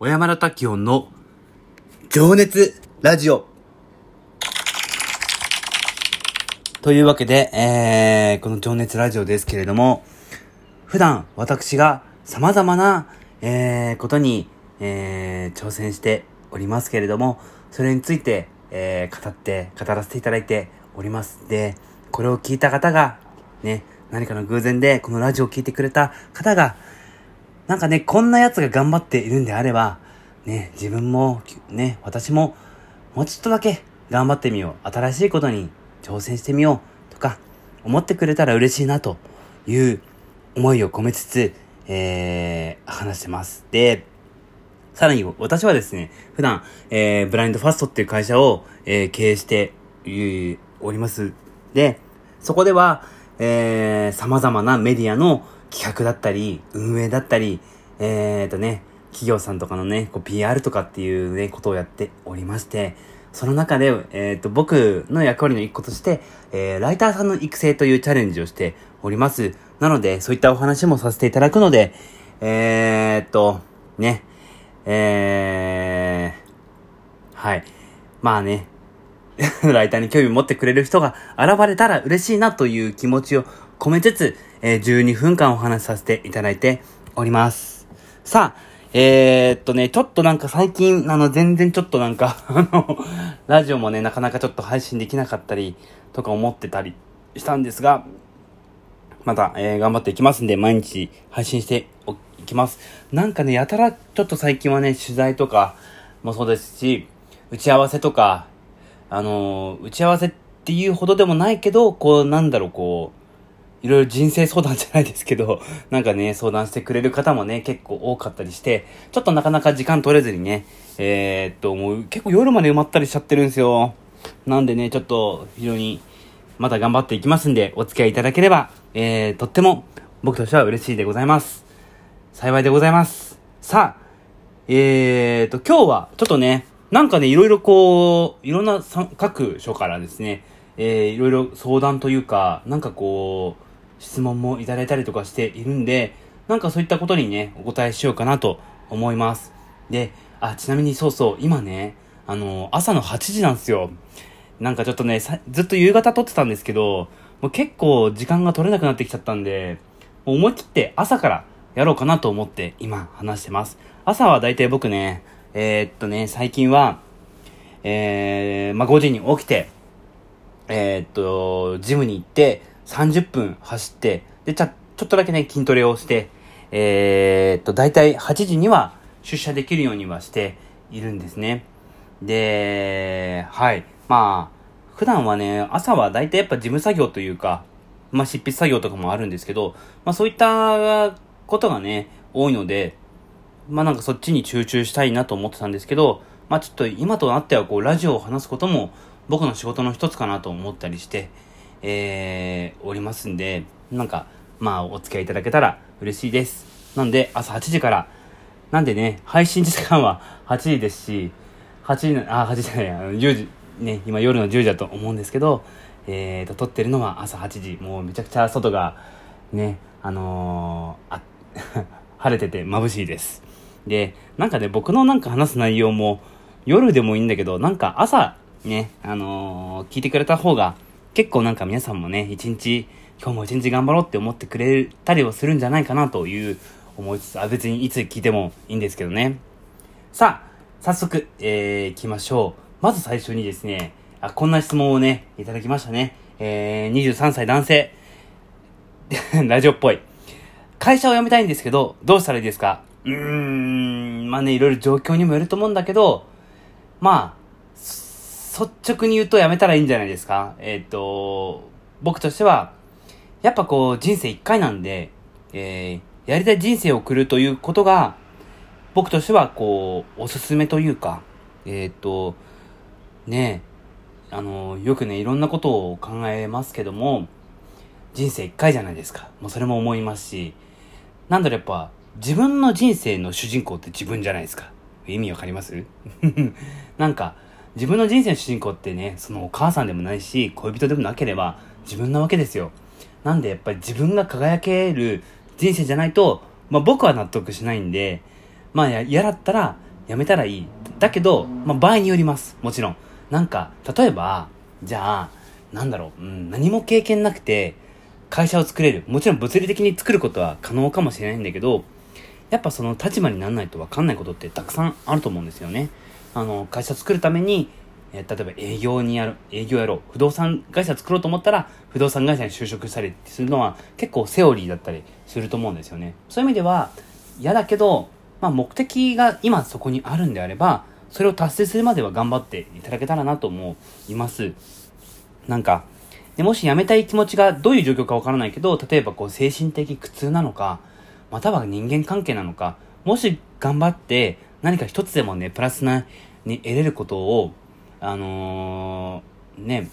小山田滝音の情熱ラジオ。というわけで、えー、この情熱ラジオですけれども、普段私が様々な、えー、ことに、えー、挑戦しておりますけれども、それについて、えー、語って、語らせていただいております。で、これを聞いた方が、ね、何かの偶然でこのラジオを聞いてくれた方が、なんかね、こんな奴が頑張っているんであれば、ね、自分も、ね、私も、もうちょっとだけ頑張ってみよう。新しいことに挑戦してみよう。とか、思ってくれたら嬉しいな、という思いを込めつつ、えー、話してます。で、さらに私はですね、普段、えー、ブラインドファストっていう会社を、えー、経営しております。で、そこでは、えー、様々なメディアの企画だったり、運営だったり、えーとね、企業さんとかのね、こう PR とかっていうね、ことをやっておりまして、その中で、えっ、と、僕の役割の一個として、えー、ライターさんの育成というチャレンジをしております。なので、そういったお話もさせていただくので、えー、っと、ね、えー、はい。まあね、ライターに興味持ってくれる人が現れたら嬉しいなという気持ちを込めつつ、えー、12分間お話しさせていただいております。さあ、えー、っとね、ちょっとなんか最近、あの、全然ちょっとなんか あの、ラジオもね、なかなかちょっと配信できなかったり、とか思ってたりしたんですが、また、えー、頑張っていきますんで、毎日配信していきます。なんかね、やたら、ちょっと最近はね、取材とかもそうですし、打ち合わせとか、あのー、打ち合わせっていうほどでもないけど、こう、なんだろう、こう、いろいろ人生相談じゃないですけど、なんかね、相談してくれる方もね、結構多かったりして、ちょっとなかなか時間取れずにね、えー、っと、もう結構夜まで埋まったりしちゃってるんですよ。なんでね、ちょっと非常にまた頑張っていきますんで、お付き合いいただければ、えー、とっても僕としては嬉しいでございます。幸いでございます。さあ、えーと、今日はちょっとね、なんかね、いろいろこう、いろんな各所からですね、えー、いろいろ相談というか、なんかこう、質問もいただいたりとかしているんで、なんかそういったことにね、お答えしようかなと思います。で、あ、ちなみにそうそう、今ね、あの、朝の8時なんですよ。なんかちょっとね、ずっと夕方撮ってたんですけど、もう結構時間が取れなくなってきちゃったんで、もう思い切って朝からやろうかなと思って今話してます。朝はだいたい僕ね、えー、っとね、最近は、えー、まあ、5時に起きて、えー、っと、ジムに行って、30分走って、で、ちゃ、ちょっとだけね、筋トレをして、えー、っと、だいたい8時には出社できるようにはしているんですね。で、はい。まあ、普段はね、朝はだいたいやっぱ事務作業というか、まあ執筆作業とかもあるんですけど、まあそういったことがね、多いので、まあなんかそっちに集中したいなと思ってたんですけど、まあちょっと今となってはこうラジオを話すことも僕の仕事の一つかなと思ったりして、えー、おりますんで、なんか、まあ、お付き合いいただけたら嬉しいです。なんで、朝8時から、なんでね、配信時間は 8時ですし、8時の、あ、8時じゃない、あの10時、ね、今夜の10時だと思うんですけど、えーと、撮ってるのは朝8時。もうめちゃくちゃ外が、ね、あのー、あ、晴れてて眩しいです。で、なんかね、僕のなんか話す内容も、夜でもいいんだけど、なんか朝、ね、あのー、聞いてくれた方が、結構なんか皆さんもね、一日、今日も一日頑張ろうって思ってくれたりをするんじゃないかなという思いつつ、あ、別にいつ聞いてもいいんですけどね。さあ、早速、えー、行きましょう。まず最初にですね、あ、こんな質問をね、いただきましたね。えー、23歳男性。ラジオっぽい。会社を辞めたいんですけど、どうしたらいいですか？うーん、まあね、いろいろ状況にもよると思うんだけど、まあ、率直に言うとやめたらいいんじゃないですか？えっ、ー、と、僕としては、やっぱこう人生一回なんで、えー、やりたい人生を送るということが、僕としてはこう、おすすめというか、えっ、ー、と、ねあの、よくね、いろんなことを考えますけども、人生一回じゃないですか。もうそれも思いますし、なんだろやっぱ、自分の人生の主人公って自分じゃないですか。意味わかります？なんか、自分の人生の主人公ってね、そのお母さんでもないし、恋人でもなければ自分なわけですよ。なんでやっぱり自分が輝ける人生じゃないと、まあ僕は納得しないんで、まあ嫌だったら辞めたらいい。だけど、まあ、場合によります。もちろん。なんか、例えば、じゃあ、なんだろう、うん、何も経験なくて、会社を作れる。もちろん物理的に作ることは可能かもしれないんだけど、やっぱその立場にならないと分かんないことってたくさんあると思うんですよね。あの、会社作るために、えー、例えば営業にやる、営業やろう。不動産会社作ろうと思ったら、不動産会社に就職したりするのは結構セオリーだったりすると思うんですよね。そういう意味では、嫌だけど、まあ目的が今そこにあるんであれば、それを達成するまでは頑張っていただけたらなと思います。なんか、でもし辞めたい気持ちがどういう状況かわからないけど、例えばこう精神的苦痛なのか、または人間関係なのか、もし頑張って何か一つでもね、プラスな、に得れることを、あのー、ね、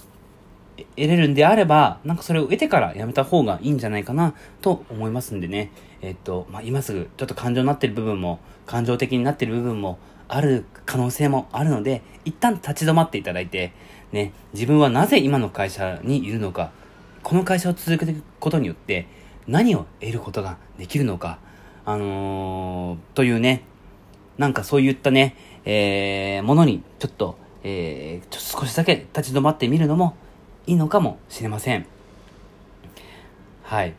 得れるんであれば、なんかそれを得てからやめた方がいいんじゃないかなと思いますんでね。えっと、まあ、今すぐちょっと感情になってる部分も、感情的になってる部分もある可能性もあるので、一旦立ち止まっていただいて、ね、自分はなぜ今の会社にいるのか、この会社を続けていくことによって何を得ることができるのか、あのー、というね、なんかそういったね、えー、ものにちょっと、えー、ちょっと少しだけ立ち止まってみるのもいいのかもしれません。はい。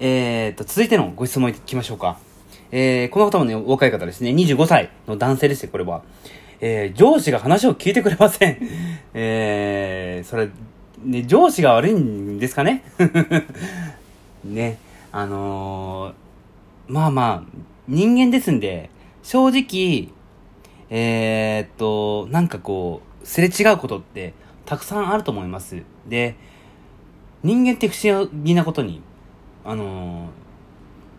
えーと、続いてのご質問いきましょうか。えー、この方もね、若い方ですね。25歳の男性ですよ、これは。えー、上司が話を聞いてくれません。えー、それ、ね、上司が悪いんですかね？ね、あのー、まあまあ、人間ですんで、正直、えー、っと、なんかこう、すれ違うことってたくさんあると思います。で、人間って不思議なことに、あのー、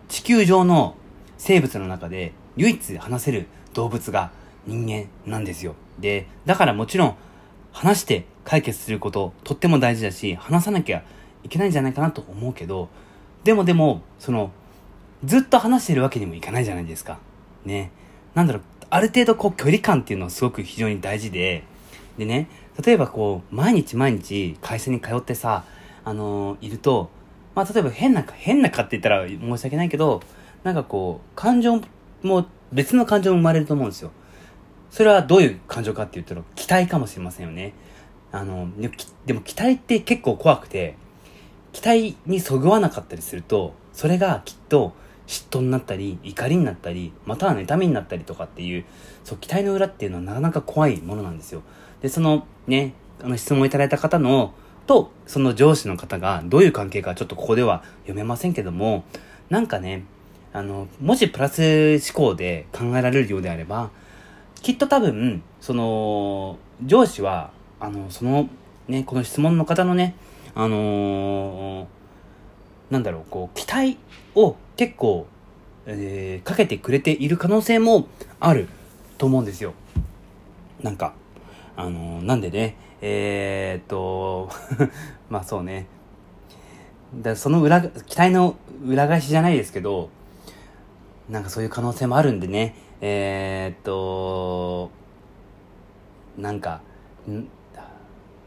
地球上の生物の中で唯一話せる動物が人間なんですよ。で、だからもちろん話して解決することとっても大事だし、話さなきゃいけないんじゃないかなと思うけど、でもでも、その、ずっと話してるわけにもいかないじゃないですか。ね。なんだろう、ある程度こう距離感っていうのはすごく非常に大事で、でね、例えばこう、毎日毎日会社に通ってさ、あのー、いると、まあ例えば変な、変なかって言ったら申し訳ないけど、なんかこう、感情も、別の感情も生まれると思うんですよ。それはどういう感情かって言ったら、期待かもしれませんよね。あの、でも期待って結構怖くて、期待にそぐわなかったりすると、それがきっと嫉妬になったり、怒りになったり、または妬みになったりとかっていう、そう、期待の裏っていうのはなかなか怖いものなんですよ。で、そのね、あの質問いただいた方の、と、その上司の方がどういう関係かちょっとここでは読めませんけども、なんかね、あの、もしプラス思考で考えられるようであれば、きっと多分、その、上司は、あの、その、ね、この質問の方のね、あのー、なんだろう、こう、期待を結構、えー、かけてくれている可能性もあると思うんですよ。なんか、あのー、なんでね、えー、っと、まあそうね。だその裏、期待の裏返しじゃないですけど、なんかそういう可能性もあるんでね、えー、っと、なんか、ん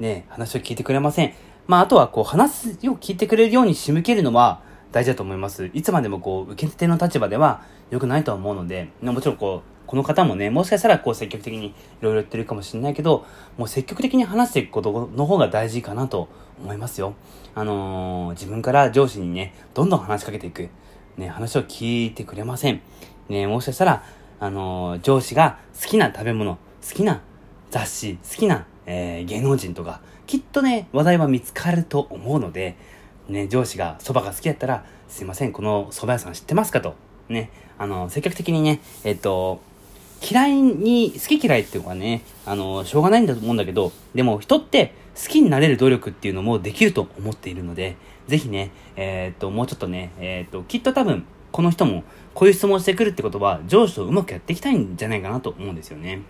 ね、話を聞いてくれません。まあ、あとはこう、話を聞いてくれるように仕向けるのは大事だと思います。いつまでもこう、受け手の立場では良くないとは思うので、もちろんこう、この方もね、もしかしたらこう積極的にいろいろ言ってるかもしれないけど、もう積極的に話していくことの方が大事かなと思いますよ。あのー、自分から上司にね、どんどん話しかけていく。ね、話を聞いてくれません。ね、もしかしたら、あのー、上司が好きな食べ物、好きな雑誌、好きな、えー、芸能人とか、きっとね、話題は見つかると思うので、ね、上司が蕎麦が好きだったら、すいません、この蕎麦屋さん知ってますかと。ね、あの、積極的にね、えっと、嫌いに、好き嫌いっていうのはね、あの、しょうがないんだと思うんだけど、でも人って好きになれる努力っていうのもできると思っているので、ぜひね、えー、っと、もうちょっとね、えー、っと、きっと多分、この人もこういう質問してくるってことは、上司とうまくやっていきたいんじゃないかなと思うんですよね。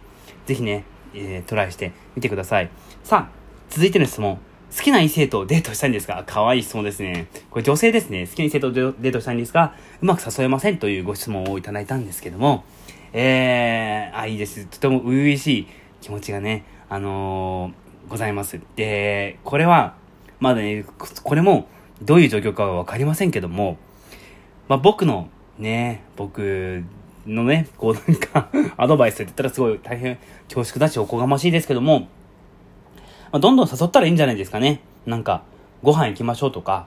ぜひね、えー、トライしてみてください。さあ、続いての質問。好きな異性とデートしたいんですか？可愛い質問ですね。これ女性ですね。好きな異性とデートしたいんですが、うまく誘えませんというご質問をいただいたんですけども、えー、あ、いいです。とても初々しい気持ちがね、あのー、ございます。で、これは、まだね、これもどういう状況かはわかりませんけども、まあ、僕のね、僕のね、こうなんか アドバイスって言ったらすごい大変恐縮だしおこがましいですけども、まあ、どんどん誘ったらいいんじゃないですかね。なんか、ご飯行きましょうとか、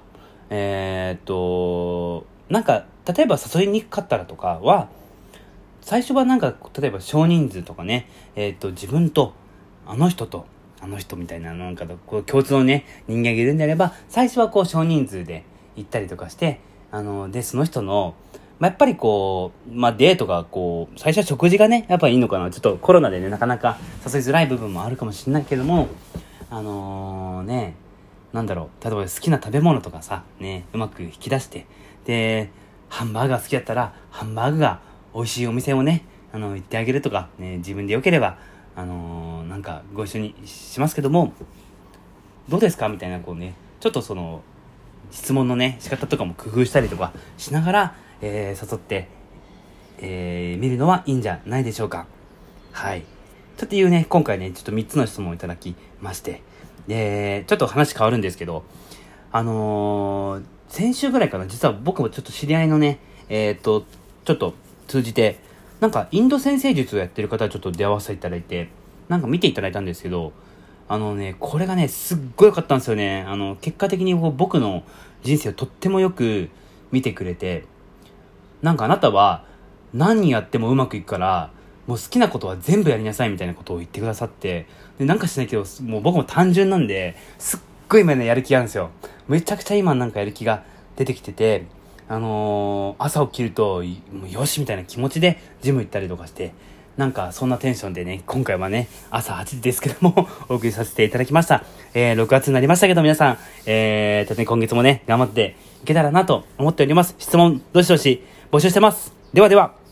えー、っと、なんか、例えば誘いにくかったらとかは、最初はなんか、例えば少人数とかね、えー、っと、自分と、あの人と、あの人みたいな、なんか、こう、共通のね、人間がいるんであれば、最初はこう、少人数で行ったりとかして、あの、で、その人の、まあ、やっぱりこう、まあ、デートがこう、最初は食事がね、やっぱいいのかな。ちょっとコロナでね、なかなか誘いづらい部分もあるかもしれないけども、あのー、ね、なんだろう、例えば好きな食べ物とかさ、ね、うまく引き出して、で、ハンバーガー好きだったら、ハンバーグが美味しいお店をね、あの、行ってあげるとか、ね、自分で良ければ、あのー、なんかご一緒にしますけども、どうですか？みたいな、こうね、ちょっとその、質問のね、仕方とかも工夫したりとかしながら、えー、誘って、えー、見るのはいいんじゃないでしょうか。はい。ちょっというね、今回ね、ちょっと3つの質問をいただきまして、で、ちょっと話変わるんですけど、あのー、先週ぐらいかな、実は僕もちょっと知り合いのね、えっ、ー、と、ちょっと通じて、なんかインド先生術をやってる方ちょっと出会わせていただいて、なんか見ていただいたんですけど、あのね、これがね、すっごい良かったんですよね。あの、結果的に僕の人生をとってもよく見てくれて、なんかあなたは何やってもうまくいくから、もう好きなことは全部やりなさいみたいなことを言ってくださって、で、なんかしないけど、もう僕も単純なんで、すっごい今ね、やる気があるんですよ。めちゃくちゃ今なんかやる気が出てきてて、あのー、朝起きると、もうよしみたいな気持ちでジム行ったりとかして、なんかそんなテンションでね、今回はね、朝8時ですけども お送りさせていただきました。えー、6月になりましたけど皆さん、えー、とね、今月もね、頑張っていけたらなと思っております。質問、どしどし募集してます。ではでは。